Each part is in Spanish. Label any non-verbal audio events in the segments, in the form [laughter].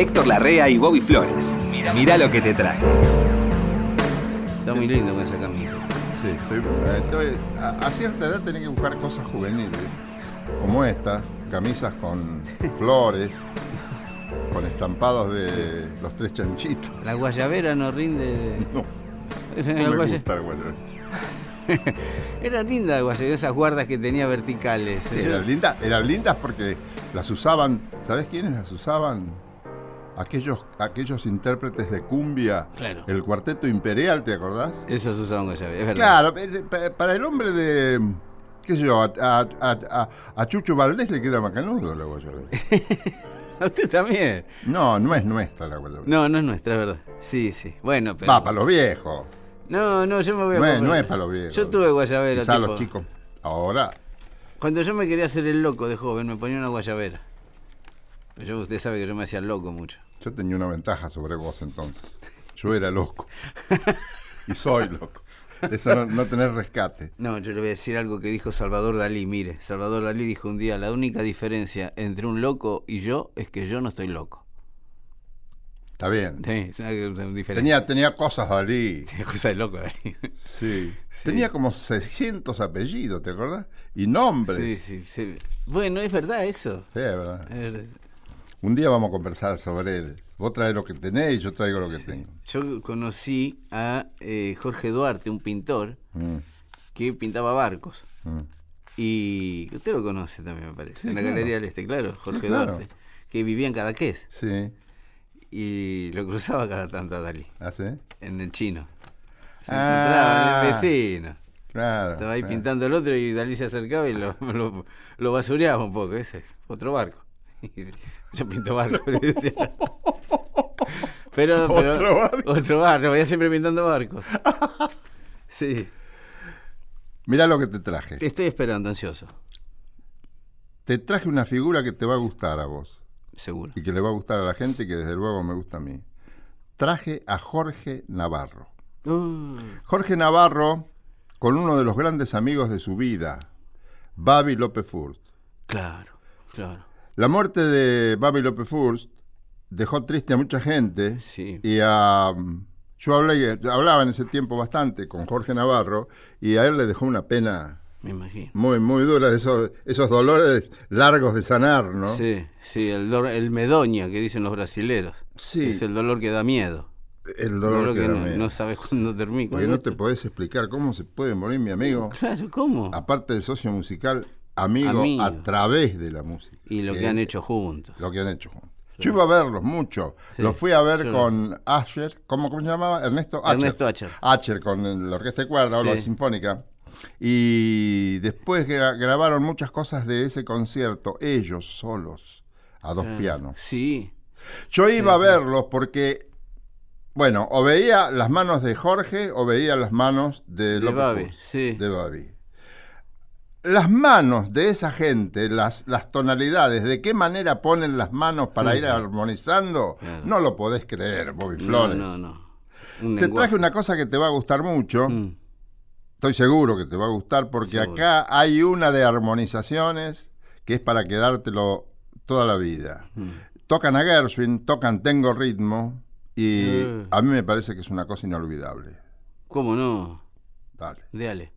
Héctor Larrea y Bobby Flores. Mira lo que te traje. Está muy lindo con esa camisa. Sí, estoy, eh, estoy- a, a cierta edad tenés que buscar cosas juveniles, como estas, camisas con [laughs] flores, con estampados de los tres chanchitos. La guayabera no rinde. [laughs] No, Era, no me guaya- gusta el guayabera. [laughs] Era linda la guayabera, esas guardas que tenía verticales. Sí, eran lindas, eran lindas porque las usaban, ¿sabes quiénes las usaban? Aquellos, aquellos intérpretes de cumbia, Claro. el cuarteto imperial, ¿te acordás? Esos usaban guayabera, es verdad. Claro, pa- para el hombre de, qué sé yo, a, a- a- a- a Chucho Valdés le queda macanudo la guayabera. [laughs] A usted también. No, no es nuestra la guayabera. No, no es nuestra, es verdad. Sí, sí. Bueno, pero. Va, para los viejos. No, no, yo me voy a No es, no es para los viejos. Yo tuve guayabera. Quizá tipo- los chicos. Ahora, Cuando yo me quería hacer el loco de joven, me ponía una guayabera. Pero yo, usted sabe que yo me hacía loco mucho. Yo tenía una ventaja sobre vos entonces. Yo era loco. y soy loco. Eso no, no tener rescate. No, yo le voy a decir algo que dijo Salvador Dalí. Mire, Salvador Dalí dijo un día, la única diferencia entre un loco y yo es que yo no estoy loco. Está bien. Sí, es una, una diferencia. Tenía, tenía cosas Dalí. [laughs] Tenía cosa de loco Dalí. Sí. Tenía como 600 apellidos, ¿te acordás? Y nombres. Sí, sí, sí. Bueno, es verdad eso. Sí, es verdad. Es verdad. Un día vamos a conversar sobre él. Vos traes lo que tenés y yo traigo lo que tengo. Yo conocí a eh, Jorge Duarte, un pintor Mm, que pintaba barcos. mm. Y usted lo conoce también, me parece. Sí, en la claro. Galería del Este, claro, Jorge claro. Duarte. Que vivía en Cadaqués. Sí. Y lo cruzaba cada tanto a Dalí, ¿Ah, sí? en el chino. Se Ah. encontraba en el vecino. Claro. Estaba ahí claro. pintando el otro y Dalí se acercaba y lo, [laughs] lo, lo basureaba un poco. Ese, otro barco. [laughs] Yo pinto barco, le decía. Pero, [laughs] pero- Otro barco. Otro barco, voy siempre pintando barcos. [laughs] Sí, Mirá lo que te traje. te estoy esperando, ansioso, Te traje una figura que te va a gustar a vos seguro. y que le va a gustar a la gente y que desde luego me gusta a mí. Traje a Jorge Navarro. Uh, Jorge Navarro con uno de los grandes amigos de su vida, Babi López Furst. claro, claro. La muerte de Babi López Furst dejó triste a mucha gente Sí. y a... Yo hablé, hablaba en ese tiempo bastante con Jorge Navarro y a él le dejó una pena Me imagino. muy, muy dura, esos, esos dolores largos de sanar, ¿no? Sí, sí, el, dor- el medoña que dicen los brasileros. Sí. Es el dolor que da miedo. El El dolor que, que da no, miedo. no sabes cuándo termina. Porque no te podés explicar cómo se puede morir mi amigo, Claro, ¿cómo? aparte de socio musical, amigo, Amigo. a través de la música. Y lo que han hecho juntos. Lo que han hecho juntos. Yo iba a verlos mucho. Sí, Los fui a ver yo- con Asher, ¿cómo, ¿cómo se llamaba? Ernesto Asher. Ernesto Asher. Asher con la orquesta de cuerda o la sinfónica. Y después gra- grabaron muchas cosas de ese concierto, ellos solos, a dos pianos. Sí, Yo iba a verlos porque, bueno, o veía las manos de Jorge o veía las manos de, De Babi, sí. de Babi. Las manos de esa gente, las, las tonalidades, de qué manera ponen las manos para ir armonizando, Claro. no lo podés creer, Bobby Flores. No, no, no. Te traje una cosa que te va a gustar mucho. Mm, Estoy seguro que te va a gustar porque Seguro. acá hay una de armonizaciones que es para quedártelo toda la vida. mm. Tocan a Gershwin, tocan Tengo Ritmo y Eh. a mí me parece que es una cosa inolvidable. ¿Cómo no? Dale. Déale.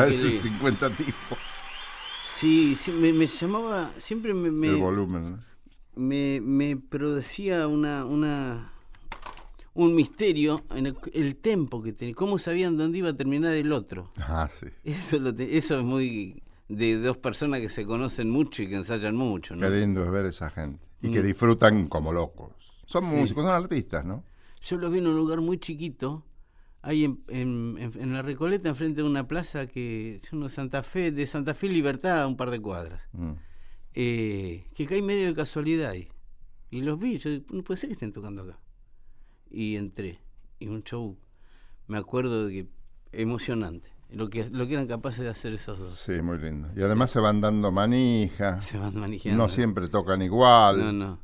A qué esos lindo. 50 tipos. Sí, sí, me, me llamaba, siempre me, me, El volumen. ¿no? me, me producía una, una, un misterio en el, el tempo que tenía, cómo sabían dónde iba a terminar el otro. Ah, sí. Eso, lo te- eso es muy de dos personas que se conocen mucho y que ensayan mucho, ¿no? Qué lindo es ver esa gente. Y Mm. que disfrutan como locos. Son músicos, son artistas, ¿no? Yo los vi en un lugar muy chiquito, ahí en, en- en- en la Recoleta, enfrente de una plaza que yo no Santa Fe, de Santa Fe Libertad, a un par de cuadras. Mm. eh, que caí medio de casualidad ahí. Y los vi, yo no puede ser que estén tocando acá. Y entré, y un show, me acuerdo de que emocionante, lo que, lo que eran capaces de hacer esos dos. Sí, muy lindo. Y además se van dando manija. Se van manejando. No siempre tocan igual. No, no.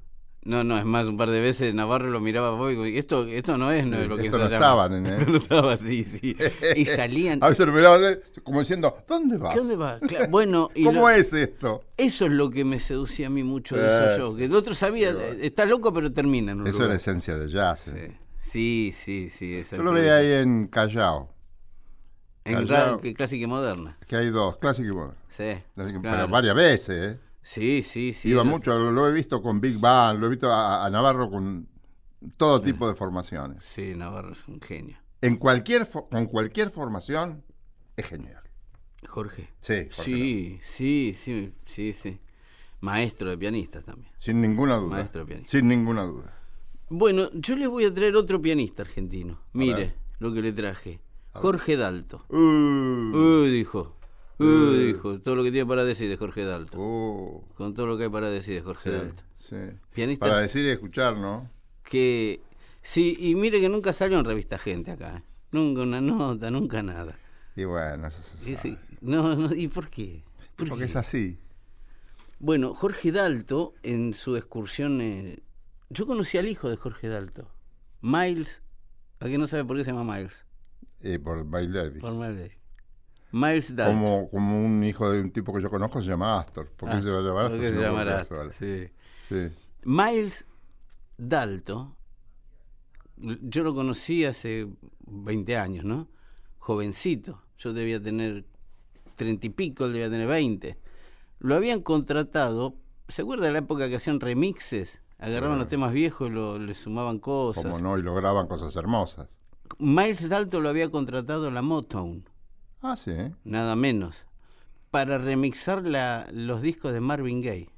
No, no, es más, un par de veces Navarro lo miraba a vos y digo, esto, esto no es no Sí, es lo que esto no ensayamos". estaban en él. [laughs] No estaba así, sí. Y [laughs] salían. A veces lo miraban eh, como diciendo, ¿dónde vas? ¿Qué dónde va? Claro, bueno, y ¿Cómo lo- es esto? eso es lo que me seducía a mí mucho de Sí, esos shows. Que el otro sabía, eh, está loco, pero termina en un Eso es la esencia del jazz. eh. Sí, sí, sí. Yo lo veía ahí en Callao, En Callao. clásica y moderna. que hay dos, clásico y moderno. Sí. Pero varias veces, ¿eh? Sí, sí, sí. Iba mucho, lo, lo he visto con Big Band, lo he visto a, a Navarro con todo tipo de formaciones. Sí, Navarro es un genio. En cualquier, con cualquier formación es genial. Jorge. Sí, Jorge Sí, sí, sí, sí, sí. Maestro de pianistas también. Sin ninguna duda. Maestro pianista. Sin ninguna duda. Bueno, yo le voy a traer otro pianista argentino. Mire lo que le traje. Jorge Dalto. Uh, Uy, dijo. Uy, dijo. Todo lo que tiene para decir de Jorge Dalto. uh, Con todo lo que hay para decir de Jorge sí, Dalto. sí. Pianista Para decir y escuchar, ¿no? que... Sí, y mire que nunca salió en revista gente acá. ¿eh? Nunca una nota, nunca nada. Y bueno, eso se sabe. sí, no, no, ¿Y por qué? ¿Por Porque qué? es así. Bueno, Jorge Dalto, en su excursión... eh, yo conocí al hijo de Jorge Dalto. Miles... ¿A quién no sabe por qué se llama Miles? Por Miles Davis. Por Miles Davis. Miles Dalto. Como, como un hijo de un tipo que yo conozco se llama Astor. ¿Por qué Ah, se va a llamar ¿por Astor? se por Astor? Sí. Sí. Miles Dalto, yo lo conocí hace 20 años, ¿no? Jovencito. Yo debía tener 30 y pico, él debía tener 20. Lo habían contratado, ¿se acuerda de la época que hacían remixes? Agarraban los temas viejos y lo, le sumaban cosas. Como no, y lograban cosas hermosas. Miles Dalto lo había contratado la Motown. Ah, sí. nada menos, para remixar la- los discos de Marvin Gaye.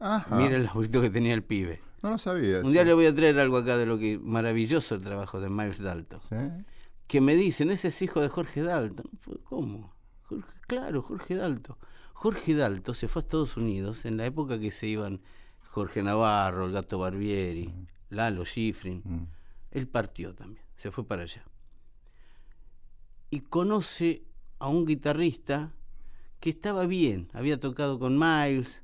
Ajá. Mira el laburito que tenía el pibe. No lo sabía. Un día sí. le voy a traer algo acá de lo que maravilloso el trabajo de Miles Dalton. Sí. Que me dicen, ese es hijo de Jorge Dalton. Fue, ¿Cómo? Jorge- claro, Jorge Dalton. Jorge Dalton se fue a Estados Unidos en la época que se iban Jorge Navarro, el Gato Barbieri, Lalo Schifrin. Mm. Él partió también, se fue para allá. Y conoce a un guitarrista que estaba bien, había tocado con Miles,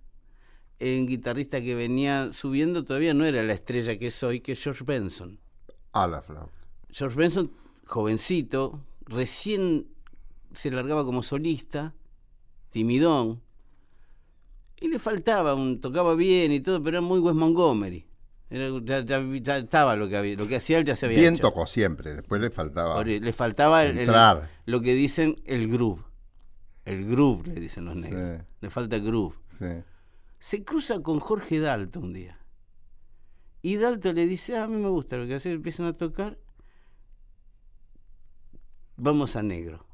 un guitarrista que venía subiendo, todavía no era la estrella que es hoy, que es George Benson. A la flauta. George Benson, jovencito, recién se largaba como solista, timidón, y le faltaba, un, tocaba bien y todo, pero era muy Wes Montgomery. Ya, ya- ya estaba lo que había, lo que hacía él ya se había Bien hecho. tocó siempre, después le faltaba. Por- le faltaba el- lo que dicen el groove. El groove, le dicen los negros. Sí. Le falta groove. Sí. Se cruza con Jorge Dalton un día. Y Dalton le dice, "Ah, a mí me gusta lo que hace, empiezan a tocar. Vamos a negro.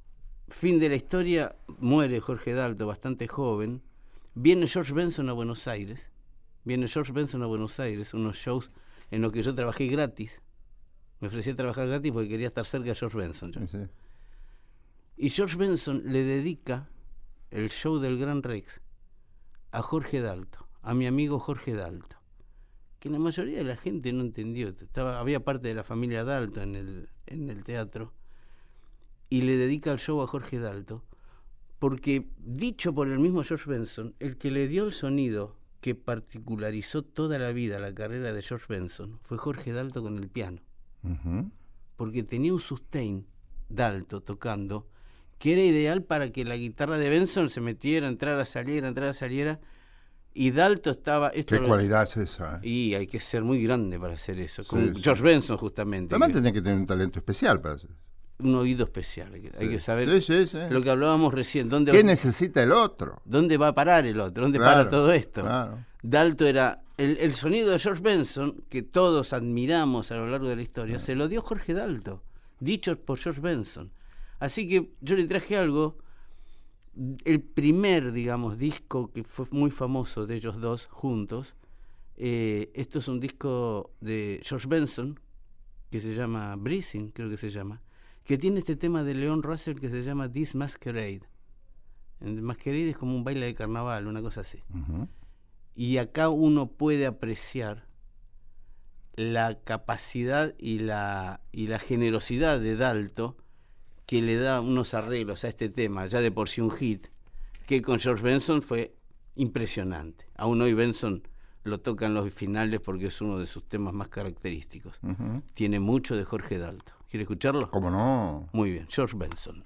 Fin de la historia, muere Jorge Dalton, bastante joven. Viene George Benson a Buenos Aires. Viene George Benson a Buenos Aires, unos shows en los que yo trabajé gratis. Me ofrecí a trabajar gratis porque quería estar cerca de George Benson. yo. Sí, sí. Y George Benson le dedica el show del Gran Rex a Jorge Dalto, a mi amigo Jorge Dalto, que la mayoría de la gente no entendió. Estaba, había parte de la familia Dalto en el, en el teatro, y le dedica el show a Jorge Dalto, porque dicho por el mismo George Benson, el que le dio el sonido que particularizó toda la vida la carrera de George Benson fue Jorge Dalto con el piano porque tenía un sustain d'alto tocando que era ideal para que la guitarra de Benson se metiera, entrara, saliera, entrara, saliera. Y Dalto estaba. Esto Qué lo- cualidad es esa. ¿eh? Y hay que ser muy grande para hacer eso. Con sí. George Benson, justamente. Además que- tenés que tener un talento especial para eso. Un oído especial. Hay que, hay Sí. que saber Sí, sí, sí. lo que hablábamos recién. ¿Dónde, ¿Qué necesita el otro? ¿Dónde va a parar el otro? ¿Dónde Claro, para todo esto? claro. Dalto era. El, el sonido de George Benson, que todos admiramos a lo largo de la historia, se lo dio Jorge Dalto, dicho por George Benson. Así que yo le traje algo. El primer, digamos, disco que fue muy famoso de ellos dos juntos. eh, esto es un disco de George Benson, que se llama Breezing, creo que se llama, que tiene este tema de Leon Russell que se llama This Masquerade. El Masquerade es como un baile de carnaval, una cosa así. Y acá uno puede apreciar la capacidad y la, y la generosidad de Dalto que le da unos arreglos a este tema, ya de por sí un hit, que con George Benson fue impresionante. Aún hoy Benson lo toca en los finales porque es uno de sus temas más característicos. Tiene mucho de Jorge Dalto. ¿Quiere escucharlo? ¿Cómo no? Muy bien, George Benson.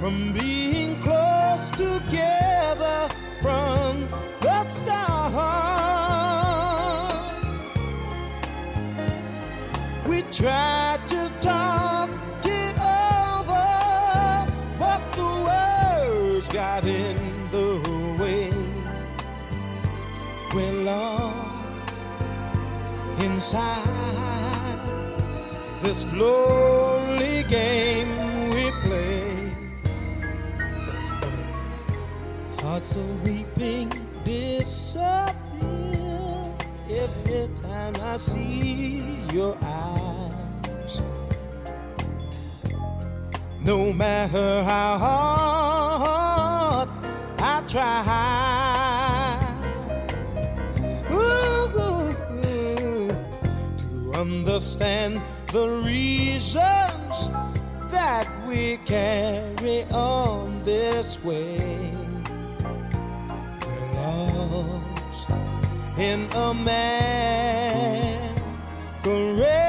From being close together from the start. We tried to talk it over, but the words got in the way. We're lost inside this lonely game Are weeping disappear every time I see your eyes. No matter how hard I try ooh, to understand the reasons that we carry on this way. In a masquerade.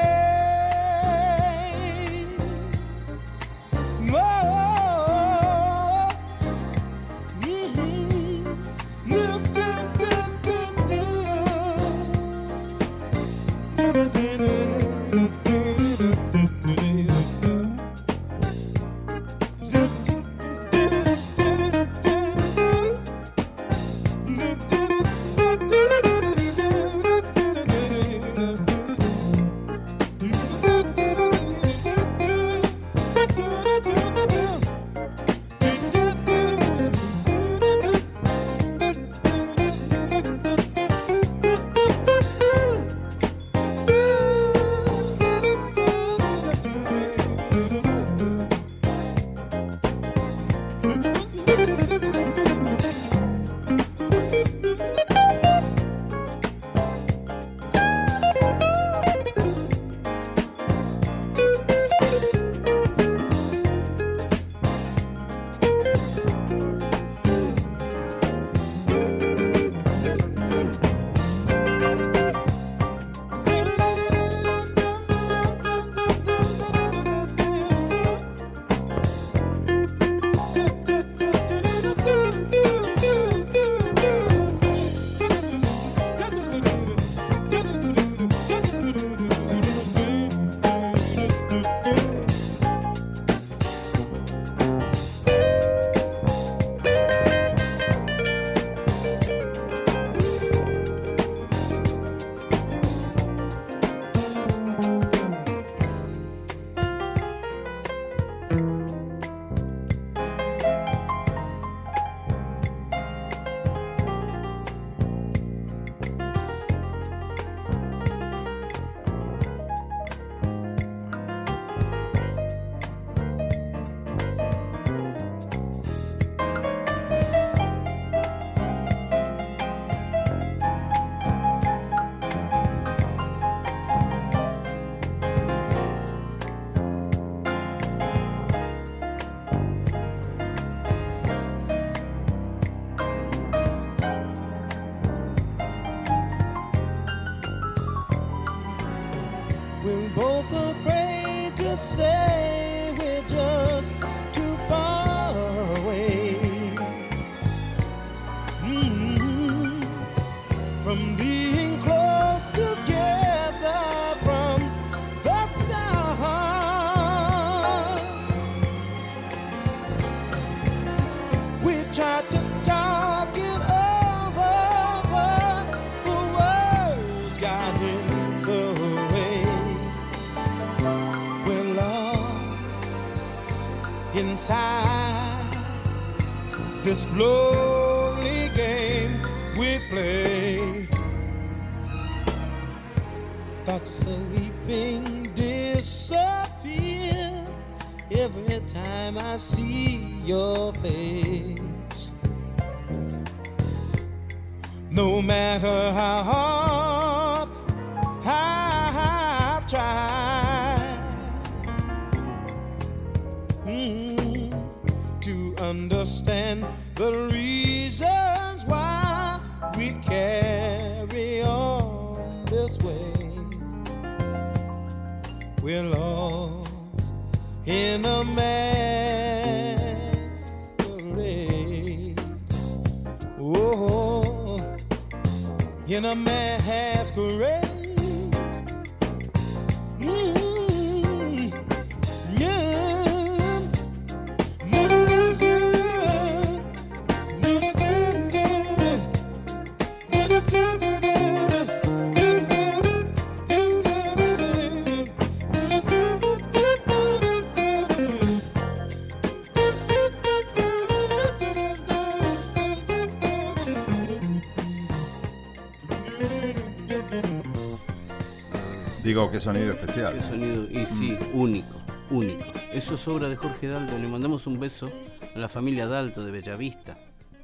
Digo, qué sonido especial. Qué sonido, y sí, único, único. Eso es obra de Jorge Dalto. Le mandamos un beso a la familia Dalto de Bellavista,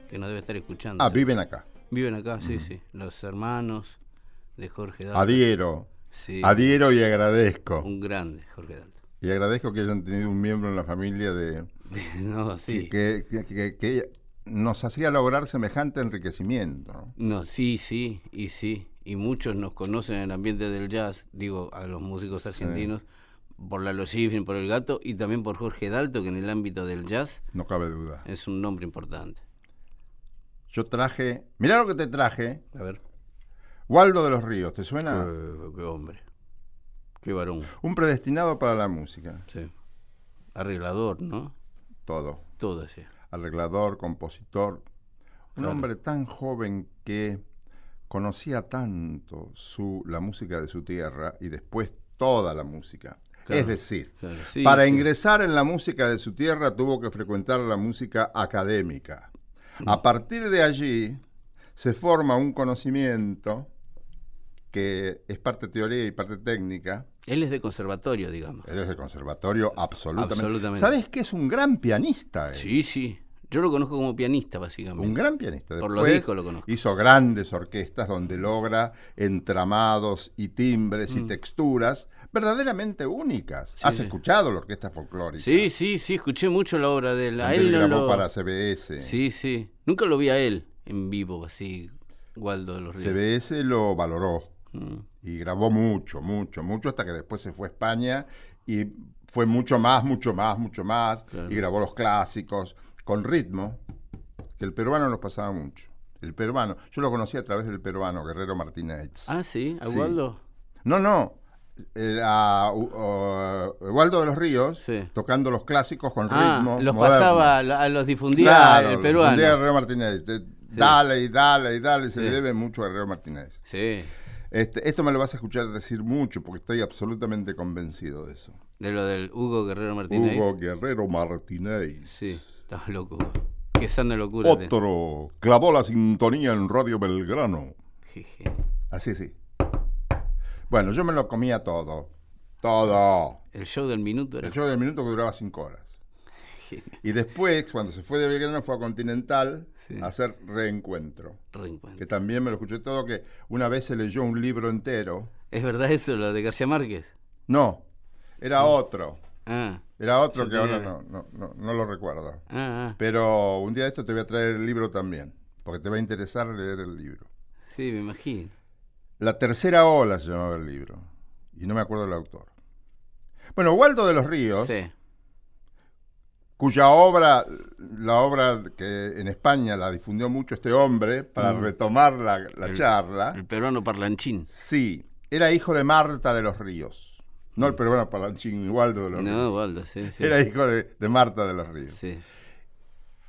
que nos debe estar escuchando. Ah, viven acá. Viven acá, sí, sí. Los hermanos de Jorge Dalto. Adhiero. Sí, Adhiero y agradezco. un grande Jorge Dalto. Y agradezco que hayan tenido un miembro en la familia de [laughs] No, sí. que, que- que- que nos hacía lograr semejante enriquecimiento. ¿no? No, sí, sí, y sí. Y muchos nos conocen en el ambiente del jazz, digo, a los músicos argentinos, por Lalo Schifrin, por El Gato, y también por Jorge Dalto, que en el ámbito del jazz No cabe duda. es un nombre importante. Yo traje, mirá lo que te traje, A ver. Waldo de los Ríos, ¿te suena? Qué, qué hombre. Qué varón. Un predestinado para la música, Sí. Arreglador, ¿no? todo. Todo ese. Arreglador, compositor. Un Claro. hombre tan joven que conocía tanto su, la música de su tierra y después toda la música. Claro, Es decir, claro, sí, para sí. ingresar en la música de su tierra tuvo que frecuentar la música académica. Mm. A partir de allí se forma un conocimiento que es parte teoría y parte técnica. Él es de conservatorio, digamos. Él es de conservatorio, absolutamente. Absolutamente. ¿Sabes que es un gran pianista? él? Sí, sí. Yo lo conozco como pianista, básicamente. Un gran pianista. Por los Después discos lo conozco. Hizo grandes orquestas donde logra entramados y timbres y texturas verdaderamente únicas. Mm. Sí, ¿Has sí. escuchado la orquesta folclórica? Sí, sí, sí, escuché mucho la obra de él. A él grabó lo... para CBS. Sí, sí. Nunca lo vi a él en vivo, así, Waldo de los Ríos. CBS lo valoró Mm. y grabó mucho, mucho, mucho hasta que después se fue a España y fue mucho más, mucho más, mucho más Claro. y grabó los clásicos con ritmo que el peruano nos pasaba mucho. El peruano, yo lo conocí a través del peruano Guerrero Martínez. Ah, sí, a Sí. Waldo. No, no. Era uh, uh, Waldo de los Ríos Sí. tocando los clásicos con Ah, ritmo. los moderno. pasaba, a a los difundía Claro, el peruano. Guerrero Martínez. Te- Dale y dale y dale, se le debe mucho a Guerrero Martínez. Sí, Este, esto me lo vas a escuchar decir mucho porque estoy absolutamente convencido de eso. de lo del Hugo Guerrero Martínez. Hugo Guerrero Martínez. Sí, estás loco. Qué sana locura. te- Otro clavó la sintonía en Radio Belgrano. Jeje. Así, sí. Bueno, yo me lo comía todo. Todo. El show del minuto era El show del minuto que duraba cinco horas. genial. Y después, cuando se fue de Belgrano, fue a Continental Sí. a hacer reencuentro. Reencuentro. Que también me lo escuché todo, que una vez se leyó un libro entero. ¿Es verdad eso, lo de García Márquez? No, era otro. Ah, Era otro que ahora no, no, no, no lo recuerdo. ah, ah. Pero un día de esto te voy a traer el libro también, porque te va a interesar leer el libro. Sí, me imagino. La tercera ola se llamaba el libro, y no me acuerdo del autor. Bueno, Waldo de los Ríos, Sí. cuya obra, la obra que en España la difundió mucho este hombre, para retomar la, la Mm. El- charla, El peruano parlanchín. sí, era hijo de Marta de los Ríos. No el peruano Palanchín, Waldo de los Ríos. No, Waldo, sí, sí. Era hijo de, de Marta de los Ríos. Sí.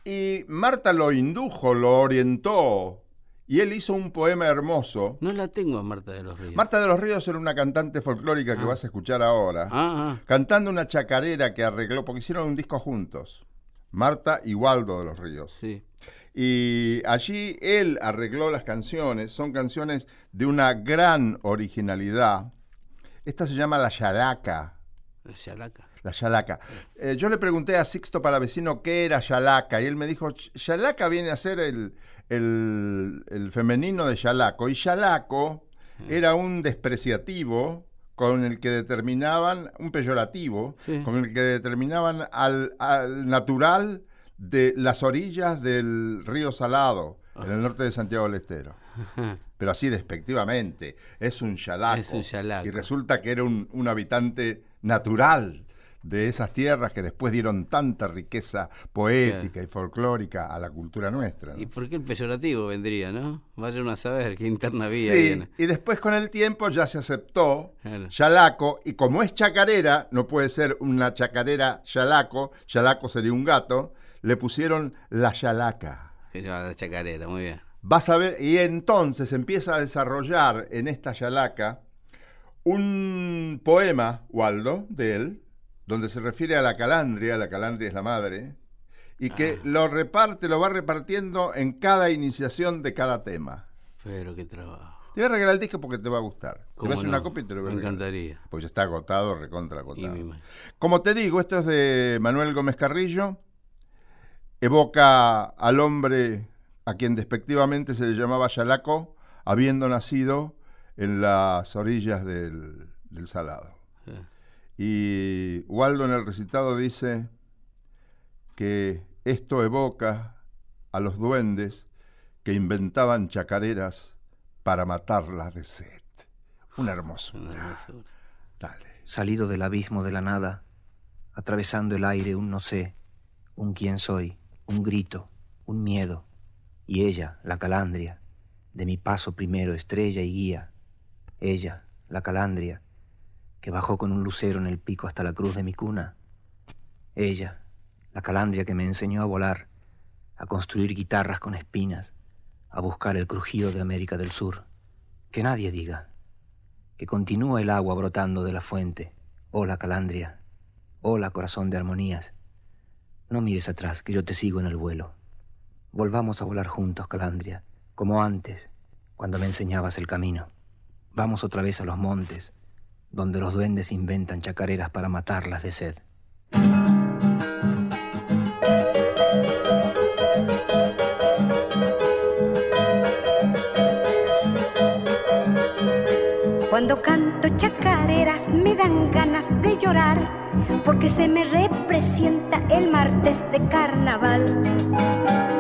Y Marta lo indujo, lo orientó, y él hizo un poema hermoso. No la tengo a Marta de los Ríos. Marta de los Ríos era una cantante folclórica que vas a escuchar ahora, Ah, ah. cantando una chacarera que arregló, porque hicieron un disco juntos, Marta y Waldo de los Ríos. Sí. Y allí él arregló las canciones, son canciones de una gran originalidad. Esta se llama La Yalaca. La Chalaca. La Yalaca. Eh, yo le pregunté a Sixto Palavecino qué era Yalaca y él me dijo, "Ch- Yalaca viene a ser el, el- el femenino de Yalaco. Y Yalaco era un despreciativo con el que determinaban, un peyorativo, Sí. con el que determinaban al, al natural de las orillas del río Salado, en el norte de Santiago del Estero. Pero así despectivamente, es un yalaco. Es un yalaco. Y resulta que era un, un habitante natural de esas tierras que después dieron tanta riqueza poética y folclórica a la cultura nuestra. ¿no? ¿Y por qué el peyorativo vendría, no? Vaya uno a saber qué interna ahí Sí, en- y después con el tiempo ya se aceptó Claro. Yalaco, y como es chacarera, no puede ser una chacarera Yalaco, Yalaco sería un gato, le pusieron la Yalaca. La chacarera, muy bien. Vas a ver, y entonces empieza a desarrollar en esta Yalaca un poema, Waldo, de él, donde se refiere a la calandria, la calandria es la madre, y que lo reparte, lo va repartiendo en cada iniciación de cada tema. Pero qué trabajo. Te voy a regalar el disco porque te va a gustar. Te voy ¿Cómo a hacer no? una copia y te lo voy a Me encantaría. Pues ya está agotado, recontra agotado. Como te digo, esto es de Manuel Gómez Carrillo. Evoca al hombre a quien despectivamente se le llamaba Yalaco, habiendo nacido en las orillas del, del Salado. Sí. Y Waldo en el recitado dice que esto evoca a los duendes que inventaban chacareras para matarlas de sed. Una hermosura. Una hermosura. Dale. salido del abismo de la nada, atravesando el aire un no sé, un quién soy, un grito, un miedo, y ella, la calandria, de mi paso primero estrella y guía, ella, la calandria, que bajó con un lucero en el pico hasta la cruz de mi cuna, ella, la calandria que me enseñó a volar, a construir guitarras con espinas, a buscar el crujido de América del Sur, que nadie diga, que continúa el agua brotando de la fuente. Hola, Calandria. Hola, corazón de armonías. No mires atrás, que yo te sigo en el vuelo. Volvamos a volar juntos, Calandria, como antes, cuando me enseñabas el camino. Vamos otra vez a los montes, donde los duendes inventan chacareras para matarlas de sed. Cuando canto chacareras me dan ganas de llorar porque se me representa el martes de carnaval.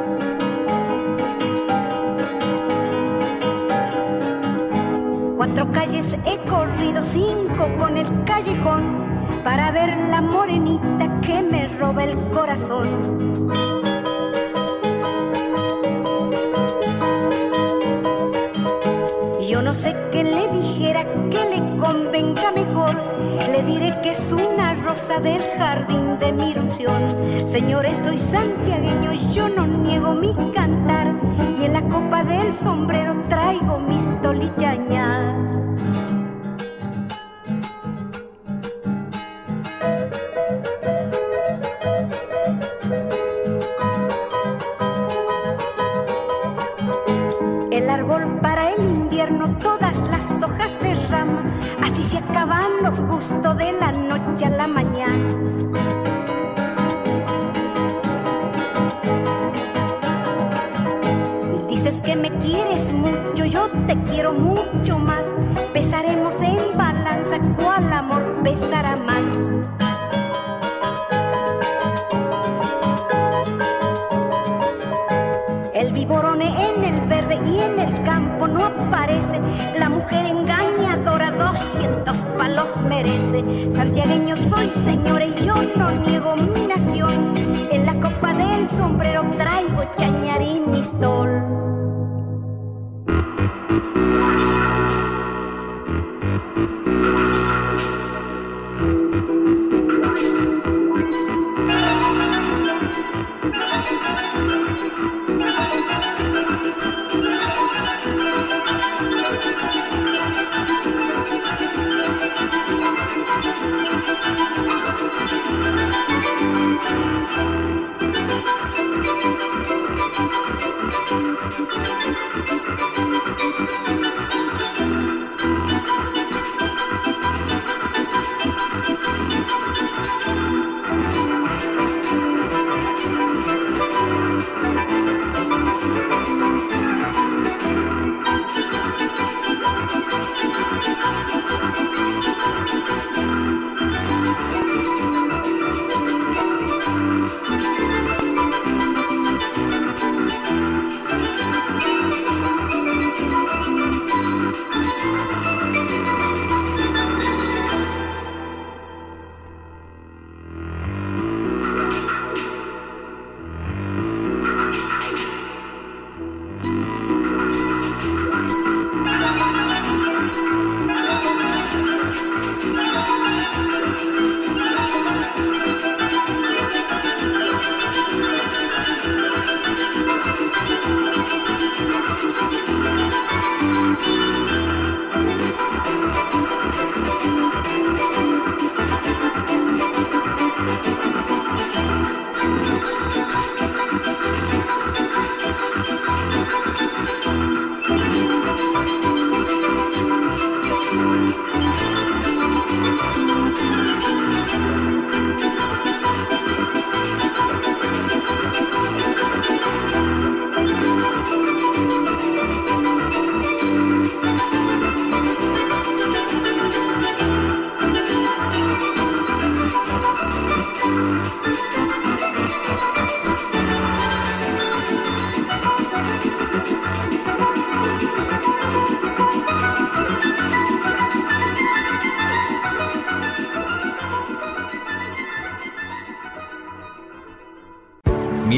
Calles he corrido, cinco con el callejón para ver la morenita que me roba el corazón. Yo no sé qué le dijera que le convenga mejor. Le diré que es una rosa del jardín de mi ilusión. Señores, soy santiagueño, yo no niego mi cantar. Y en la copa del sombrero traigo mis tolichañas.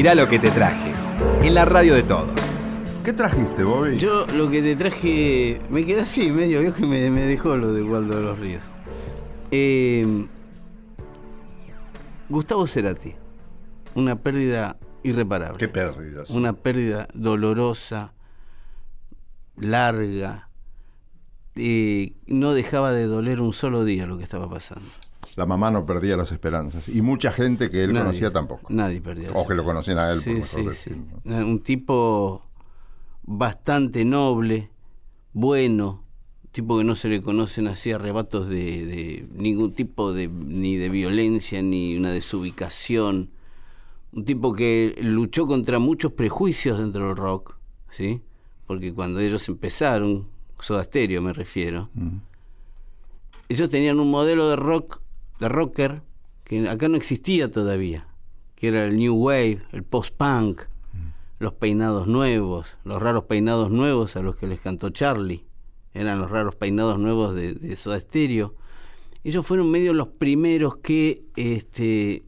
Mirá lo que te traje. En la radio de todos. ¿Qué trajiste, Bobby? Yo lo que te traje, me quedé así, medio viejo y me, me dejó lo de Waldo de los Ríos. Eh, Gustavo Cerati, una pérdida irreparable. Qué pérdidas. Una pérdida dolorosa, larga. eh, no dejaba de doler un solo día lo que estaba pasando. La mamá no perdía las esperanzas. Y mucha gente que él Nadie, conocía tampoco. Nadie perdía. O que lo conocían a él, por Sí, mejor sí, decir, sí. ¿no? Un tipo bastante noble, bueno, tipo que no se le conocen así arrebatos de, de ningún tipo de ni de violencia ni una desubicación. Un tipo que luchó contra muchos prejuicios dentro del rock, ¿sí? Porque cuando ellos empezaron, Soda Stereo me refiero, Mm. ellos tenían un modelo de rock, rocker, que acá no existía todavía, que era el New Wave, el post-punk, los peinados nuevos, los raros peinados nuevos a los que les cantó Charlie, eran los raros peinados nuevos de, de Soda Stereo. Ellos fueron medio los primeros que este,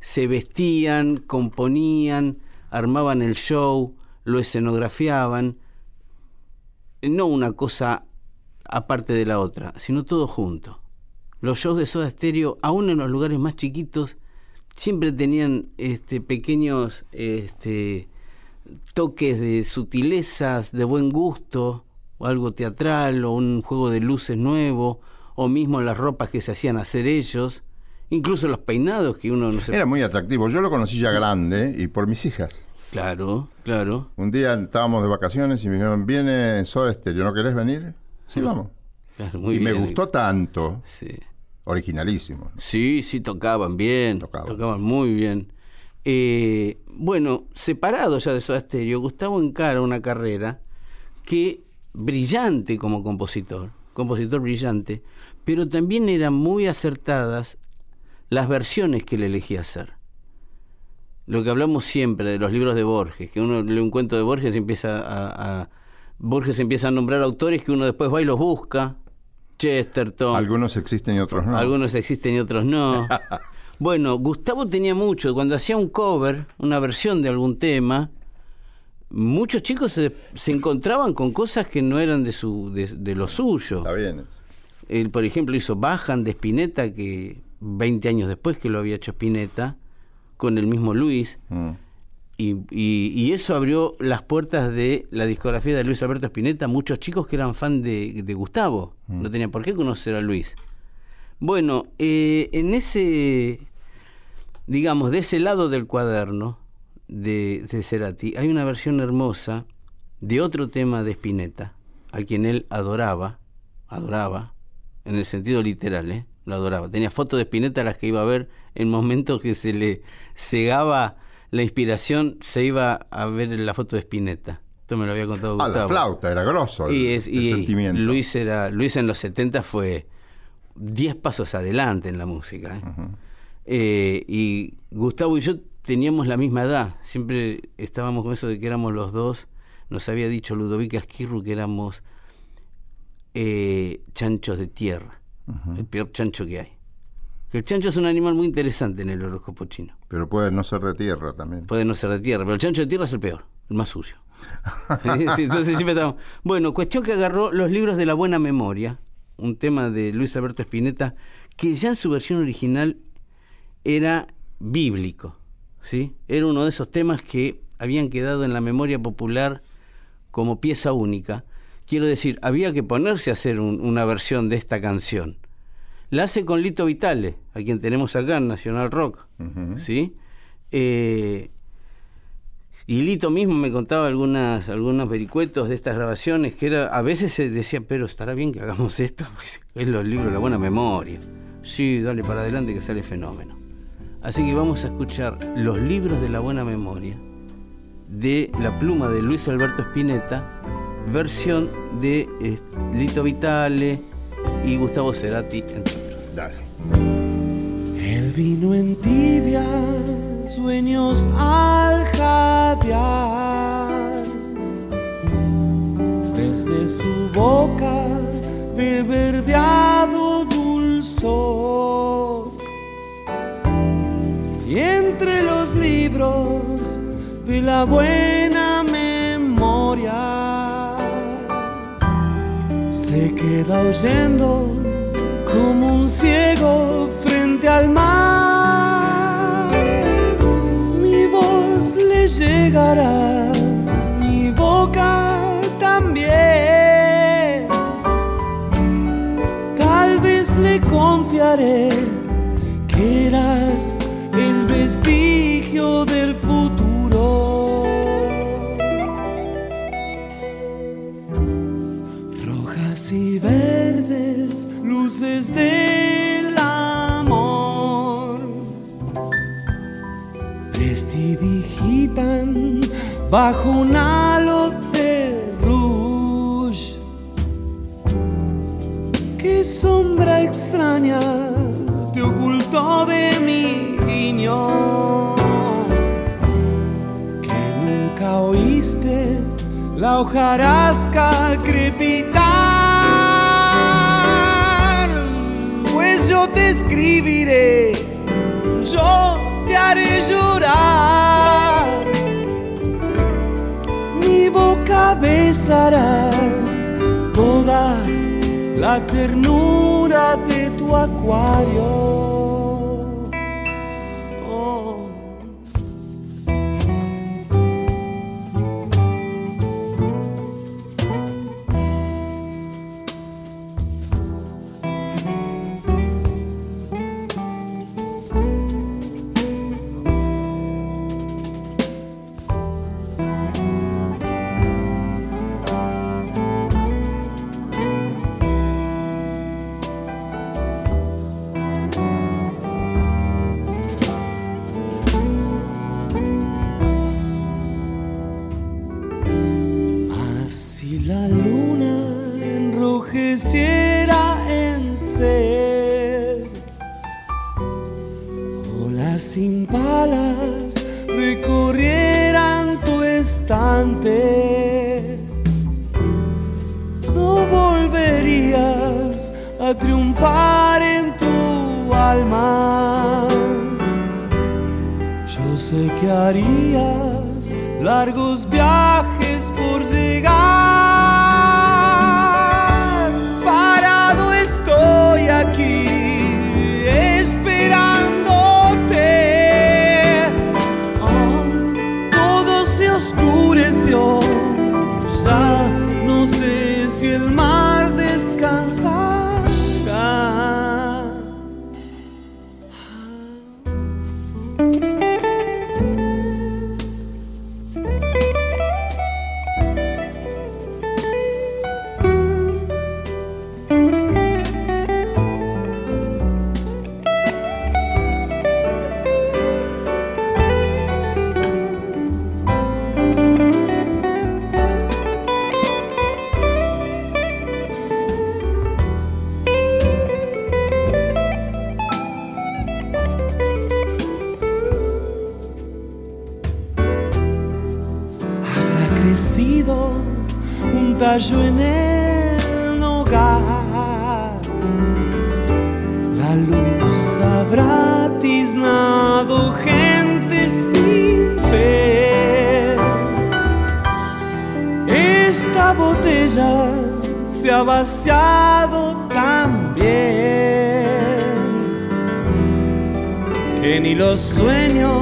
se vestían, componían, armaban el show, lo escenografiaban, no una cosa aparte de la otra, sino todo junto. Los shows de Soda Stereo, aún en los lugares más chiquitos, siempre tenían este, pequeños este, toques de sutilezas, de buen gusto, o algo teatral, o un juego de luces nuevo, o mismo las ropas que se hacían hacer ellos, incluso los peinados que uno no se... Era muy atractivo. Yo lo conocí ya grande y por mis hijas. Claro, claro. Un día estábamos de vacaciones y me dijeron, viene Soda Stereo, ¿no querés venir? Sí, vamos. Claro, muy y me gustó tanto, Sí. originalísimo. Sí, sí, tocaban bien. Tocaban. Tocaban, muy bien. Eh, bueno, separado ya de Soda Stereo, Gustavo encara una carrera que brillante como compositor, compositor brillante, pero también eran muy acertadas las versiones que él elegía hacer. Lo que hablamos siempre de los libros de Borges, que uno lee un cuento de Borges y empieza a, a- Borges empieza a nombrar autores que uno después va y los busca. Chesterton, Algunos existen y otros no. algunos existen y otros no. [laughs] bueno, Gustavo tenía mucho. Cuando hacía un cover, una versión de algún tema, muchos chicos se, se encontraban con cosas que no eran de, su, de, de lo suyo. Está bien. Él, por ejemplo, hizo Bajan de Spinetta, que 20 años después que lo había hecho Spinetta, con el mismo Luis. Mm. Y, y- y eso abrió las puertas de la discografía de Luis Alberto Spinetta muchos chicos que eran fan de, de Gustavo. No tenían por qué conocer a Luis. Bueno, eh, en ese, digamos, de ese lado del cuaderno de, de Cerati, hay una versión hermosa de otro tema de Spinetta, a quien él adoraba, adoraba, en el sentido literal, ¿eh? lo adoraba. Tenía fotos de Spinetta a las que iba a ver en momentos que se le cegaba la inspiración, se iba a ver la foto de Spinetta. Esto me lo había contado Ah, Gustavo. la flauta, era grosso el, Y, es- el y sentimiento. Luis era Luis en los 70 fue 10 pasos adelante en la música. ¿eh? Eh, y Gustavo y yo teníamos la misma edad, siempre estábamos con eso de que éramos los dos, nos había dicho Ludovica Esquirru que éramos eh, chanchos de tierra, el peor chancho que hay. Que el chancho es un animal muy interesante en el horóscopo chino. Pero puede no ser de tierra también. Puede no ser de tierra, pero el chancho de tierra es el peor, el más sucio. [laughs] Sí, entonces siempre estamos- Bueno, cuestión que agarró los libros de la buena memoria, un tema de Luis Alberto Spinetta, que ya en su versión original era bíblico, ¿sí? Era uno de esos temas que habían quedado en la memoria popular como pieza única. Quiero decir, había que ponerse a hacer un- una versión de esta canción. La hace con Lito Vitale, a quien tenemos acá en Nacional Rock. ¿sí? Eh, y Lito mismo me contaba algunas, algunos vericuetos de estas grabaciones que era, a veces se decía, pero estará bien que hagamos esto, [laughs] es los libros de la buena memoria. Sí, dale para adelante que sale fenómeno. Así que vamos a escuchar los libros de la buena memoria de la pluma de Luis Alberto Spinetta, versión de eh, Lito Vitale y Gustavo Cerati, entre otros. Dale. El vino en tibia, sueños al jadear. Desde su boca de verdeado dulzor. Y entre los libros de la buena Se queda oyendo como un ciego frente al mar. Mi voz le llegará, mi boca también. Tal vez le confiaré bajo un halo de rouge. Qué sombra extraña te ocultó de mi guiño. Que nunca oíste la hojarasca crepitar. Pues yo te escribiré, yo te haré llorar. Mi boca besará toda la ternura de tu acuario. En el hogar. La luz habrá tiznado gente sin fe. Esta botella se ha vaciado también que ni los sueños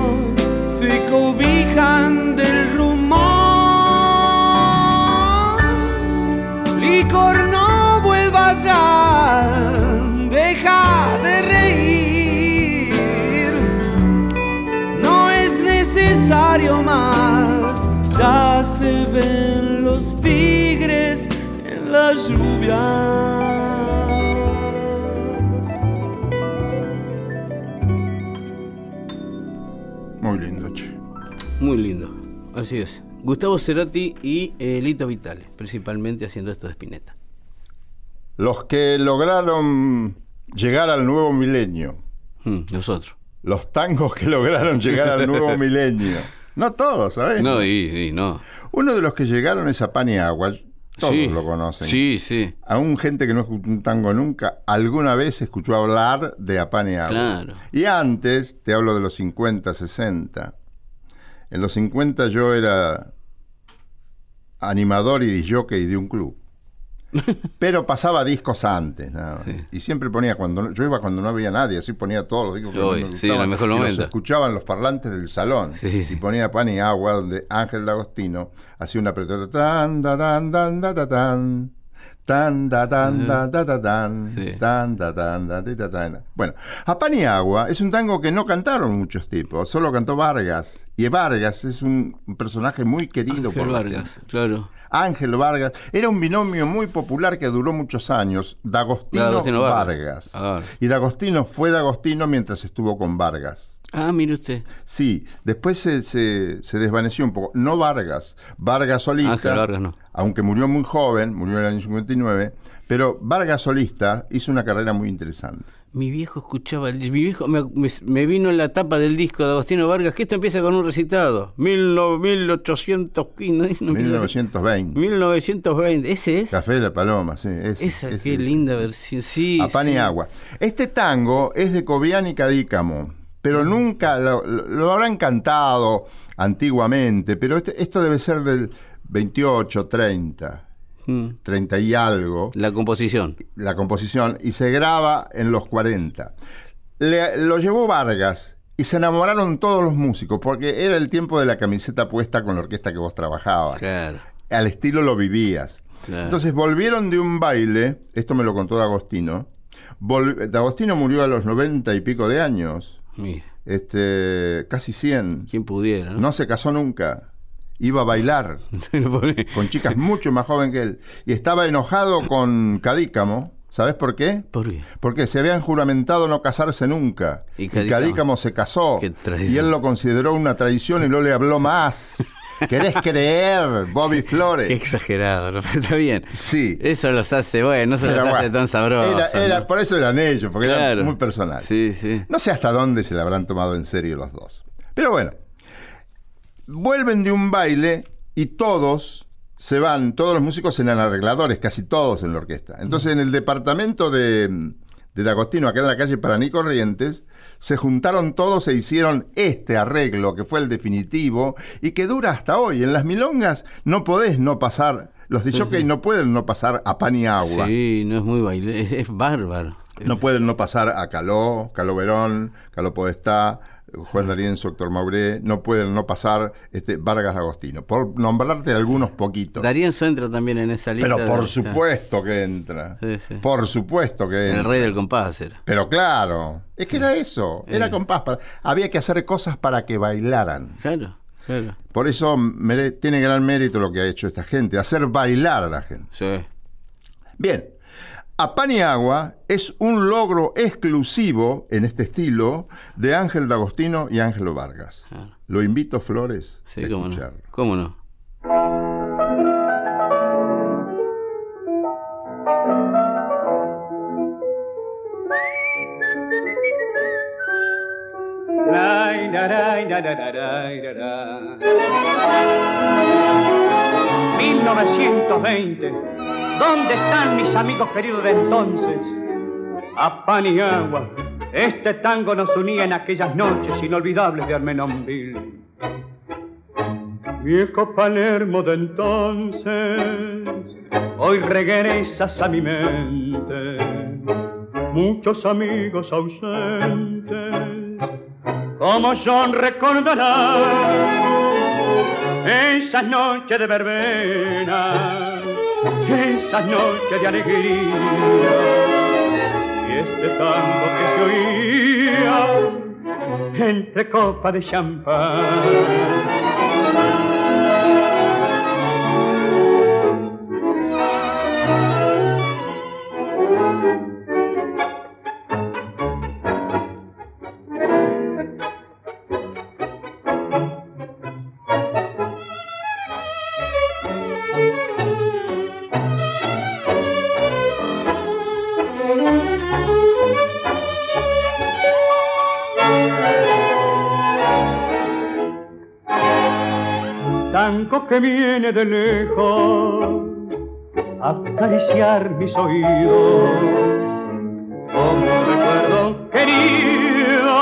se cobijan deja de reír. No es necesario más, ya se ven los tigres en la lluvia. Muy lindo, che. Muy lindo, así es. Gustavo Cerati y eh, Lito Vitale, principalmente haciendo esto de Spinetta. Los que lograron llegar al nuevo milenio. Mm, nosotros. Los tangos que lograron llegar al nuevo [laughs] milenio. No todos, ¿sabes? No, y, y no. Uno de los que llegaron es a. Todos Sí, lo conocen. Sí, sí, Aún gente que no escuchó un tango nunca, alguna vez escuchó hablar de Apán y Agua. claro. Y antes, te hablo de los 50, 60, En los 50 yo era animador y jockey de un club. [laughs] Pero pasaba discos antes, más. y siempre ponía cuando no- yo iba cuando no había nadie, así ponía todos los discos que me sí, en el mejor los momento. escuchaban los parlantes del salón sí. y ponía pan y agua donde Ángel D'Agostino hacía una apertura tan da dan dan da da tan tan da dan da da da Sí. tan da dan da da dan. Bueno, a pan y agua es un tango que no cantaron muchos tipos, solo cantó Vargas y Vargas es un personaje muy querido Ángel por Vargas, claro. Ángel Vargas era un binomio muy popular que duró muchos años, D'Agostino, D'Agostino Vargas. Vargas. Ah. Y D'Agostino fue D'Agostino mientras estuvo con Vargas. Ah, mire usted. Sí, después se, se- se desvaneció un poco. No Vargas, Vargas solista. Ángel Vargas no. Aunque murió muy joven, murió en el año 59, pero Vargas solista hizo una carrera muy interesante. Mi viejo escuchaba, mi viejo me, me- me vino en la tapa del disco de Agostino Vargas, que esto empieza con un recitado. Mil no- 1815, no, no empieza así. 1920. 1920, ese es. Café de la Paloma, sí. ese, Esa, ese, qué ese. linda versión. Sí. a pan y agua. Este tango es de Cobian y Cadícamo, pero nunca lo, habrán cantado antiguamente, pero este- esto debe ser del 28, 30, Mm. 30 y algo, La composición. la composición, y se graba en los 40. Le- lo llevó Vargas y se enamoraron todos los músicos, porque era el tiempo de la camiseta puesta con la orquesta que vos trabajabas Claro. al estilo lo vivías. Claro. Entonces volvieron de un baile, esto me lo contó D'Agostino. D'Agostino murió a los noventa y pico de años, Este, casi 100. quien pudiera, ¿no? No se casó nunca. Iba a bailar [laughs] con chicas mucho más joven que él. Y estaba enojado con Cadícamo. ¿Sabes por qué? ¿Por qué? Porque se habían juramentado no casarse nunca. Y Y Cadícamo- se casó. Y él lo consideró una traición y no le habló más. [laughs] ¿Querés creer, Bobby Flores? Qué exagerado, ¿no? [laughs] Está bien. Sí. Eso los hace, bueno, no se los hace tan sabrosos. Era- era- ¿no? por eso eran ellos, porque Claro. eran muy personales. Sí, sí. No sé hasta dónde se le habrán tomado en serio los dos. Pero bueno, vuelven de un baile y todos se van, todos los músicos eran arregladores, casi todos en la orquesta. Entonces en el departamento de, de D'Agostino, acá en la calle Paraní Corrientes, se juntaron todos e hicieron este arreglo, que fue el definitivo, y que dura hasta hoy. En las milongas no podés no pasar, los de jockey no pueden no pasar a pan y agua. Sí, no es muy baile, es, es bárbaro. No pueden no pasar a Caló, Caló Verón, Caló Podestá, Juan D'Arienzo, Héctor Mauré, no pueden no pasar este, Vargas Agostino, por nombrarte algunos poquitos. Darienzo entra también en esa lista. Pero por de- supuesto que entra. Sí, sí. Por supuesto que entra. El rey del compás era. Pero claro, es que era eso, era compás. para- había que hacer cosas para que bailaran. Claro, claro. Por eso mere- tiene gran mérito lo que ha hecho esta gente, hacer bailar a la gente. Sí. Bien, a pan y agua es un logro exclusivo en este estilo de Ángel D'Agostino y Ángelo Vargas. Claro. Lo invito, Flores, Sí, a cómo no. escucharlo. ¿Cómo no? La, la. 1920. ¿Dónde están mis amigos queridos de entonces? A pan y agua. Este tango nos unía en aquellas noches inolvidables de Armenonville. Viejo Palermo de entonces, hoy regresas a mi mente. Muchos amigos ausentes, como son recordarán esas noches de verbena, esas noches de alegría, y este tango que se oía entre copas de champán. Que viene de lejos a acariciar mis oídos como recuerdo querido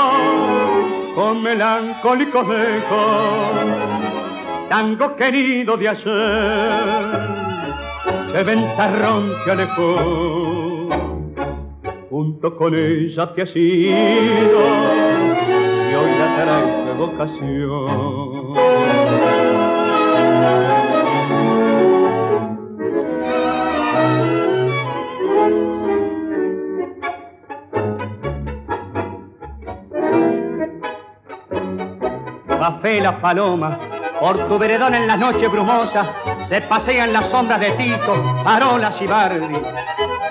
con melancólicos ecos, tango querido de ayer, de ventarrón que alejó, junto con ella te has ido, y hoy la traes de vocación. Café las palomas, por tu veredón en las noches brumosas, se pasean las sombras de Tito, Parolas y Bardi.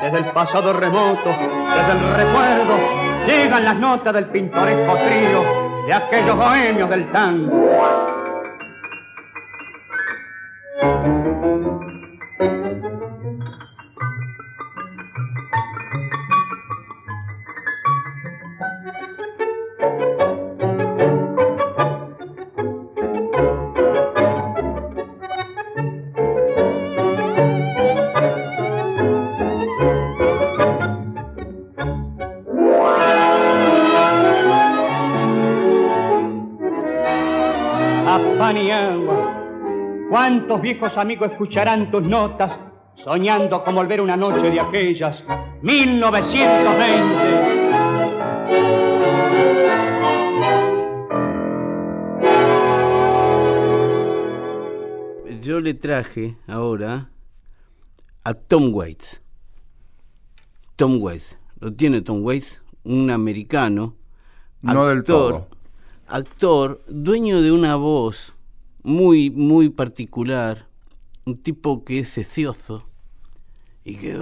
Desde el pasado remoto, desde el recuerdo, llegan las notas del pintoresco trío de aquellos bohemios del tango. ¿Cuántos viejos amigos escucharán tus notas soñando con volver una noche de aquellas 1920? Yo le traje ahora a Tom Waits. Tom Waits. ¿Lo tiene Tom Waits? Un americano. No del todo. Actor, dueño de una voz muy, muy particular, un tipo que es secioso y que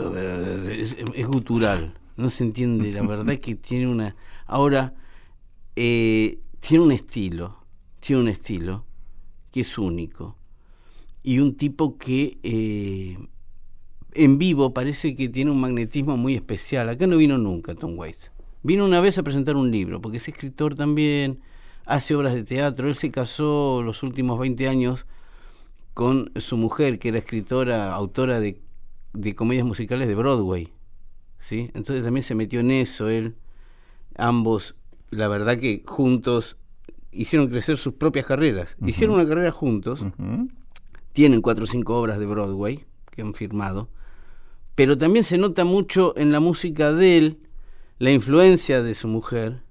es, gutural, no se entiende, la verdad que tiene una... Ahora, eh, tiene un estilo, tiene un estilo que es único y un tipo que eh, en vivo parece que tiene un magnetismo muy especial. Acá no vino nunca Tom Waits. Vino una vez a presentar un libro, porque es escritor también, hace obras de teatro. Él se casó los últimos 20 años con su mujer, que era escritora, autora de, de comedias musicales de Broadway. ¿sí? Entonces también se metió en eso él. Ambos, la verdad que juntos hicieron crecer sus propias carreras. Hicieron una carrera juntos. Tienen cuatro o cinco obras de Broadway que han firmado. Pero también se nota mucho en la música de él la influencia de su mujer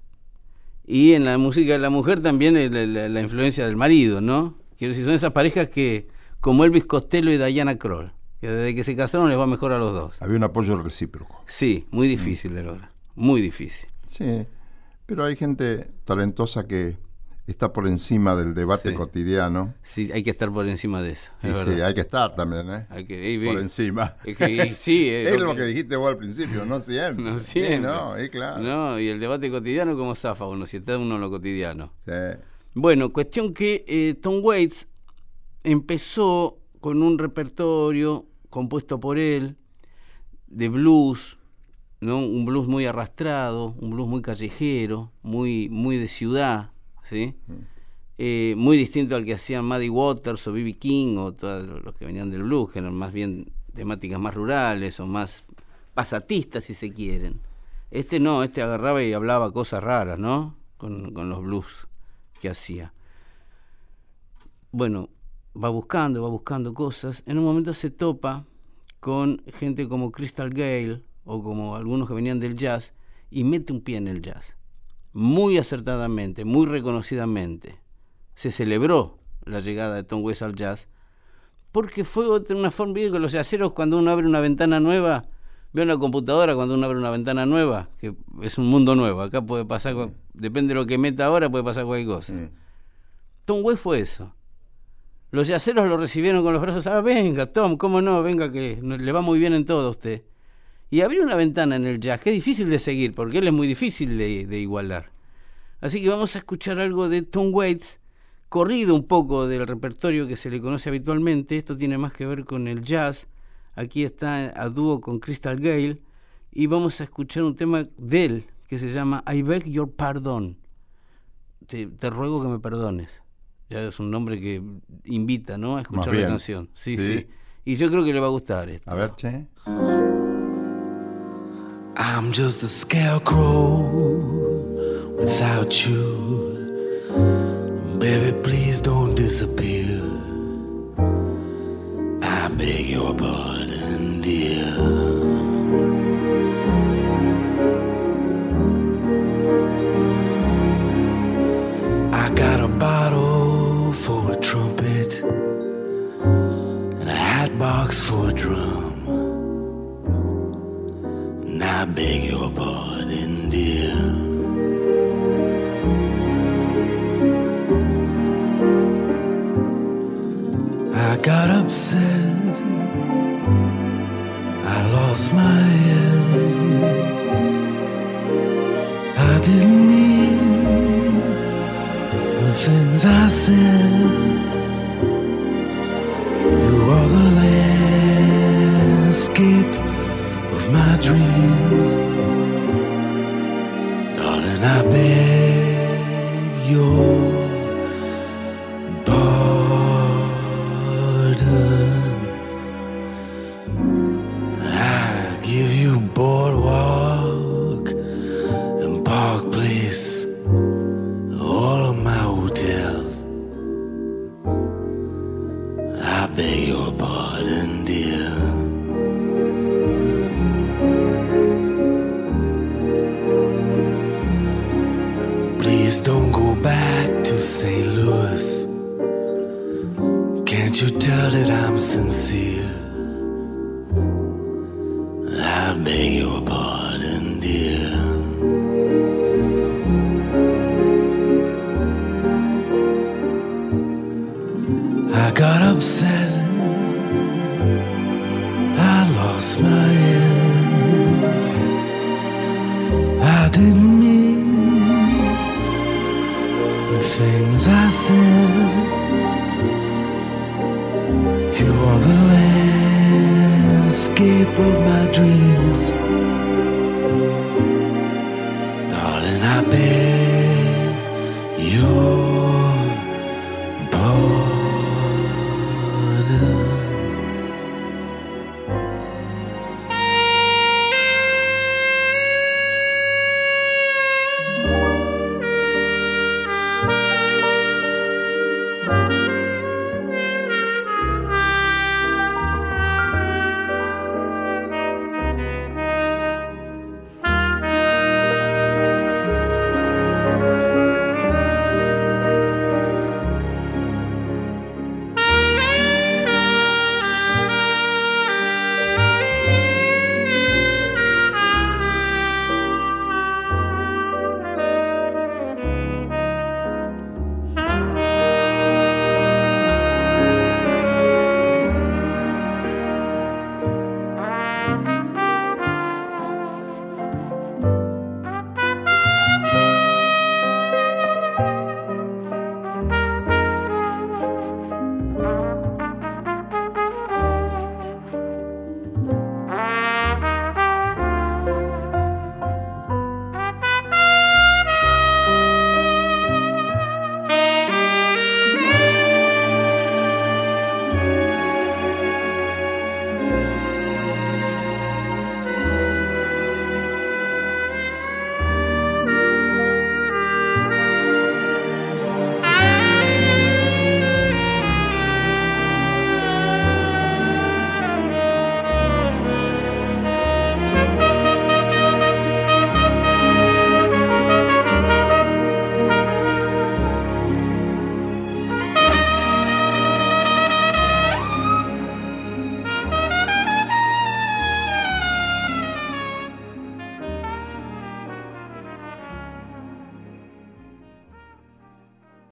y en la música de la mujer también la, influencia del marido, ¿no? Quiero decir, son esas parejas que, como Elvis Costello y Diana Kroll, que desde que se casaron les va mejor a los dos. Había un apoyo recíproco. Sí, muy difícil de lograr, muy difícil. Sí, pero hay gente talentosa que está por encima del debate cotidiano. Sí, hay que estar por encima de eso. sí, hay que estar también, ¿eh? Hay que, por encima. Es, sí, [laughs] es, lo, que... dijiste vos al principio, no siempre. No siempre. Sí, no, es claro. No, y el debate cotidiano, ¿cómo zafa uno? Si está uno en lo cotidiano. Sí. Bueno, cuestión que eh, Tom Waits empezó con un repertorio compuesto por él de blues, ¿no? Un blues muy arrastrado, un blues muy callejero, muy, muy de ciudad ¿sí? Eh, muy distinto al que hacían Maddie Waters o B.B. King o todos los que venían del blues, que eran más bien temáticas más rurales o más pasatistas, si se quieren. Este no, este agarraba y hablaba cosas raras, ¿no? Con, con los blues que hacía. Bueno, va buscando, va buscando cosas. En un momento se topa con gente como Crystal Gale o como algunos que venían del jazz y mete un pie en el jazz muy acertadamente, muy reconocidamente, se celebró la llegada de Tom Waits al jazz, porque fue una forma, de que los yaceros cuando uno abre una ventana nueva, ve una computadora cuando uno abre una ventana nueva, que es un mundo nuevo, acá puede pasar, depende de lo que meta ahora, puede pasar cualquier cosa. Tom Waits fue eso. Los yaceros lo recibieron con los brazos, ah, venga, Tom, cómo no, venga, que le va muy bien en todo a usted y abrió una ventana en el jazz que es difícil de seguir porque él es muy difícil de, igualar. Así que vamos a escuchar algo de Tom Waits, corrido un poco del repertorio que se le conoce habitualmente. Esto tiene más que ver con el jazz. Aquí está a dúo con Crystal Gale y vamos a escuchar un tema de él que se llama I Beg Your Pardon. Te, ruego que me perdones. Ya es un nombre que invita, ¿no? A escuchar la canción. Sí, sí, Y yo creo que le va a gustar esto. A ver, che. I'm just a scarecrow without you. Baby, please don't disappear. I beg your pardon, dear. I got a bottle for a trumpet and a hat box for a drum. I beg your pardon, dear. I got upset. I lost my head. I didn't mean the things I said. You are the landscape of my dreams dreams.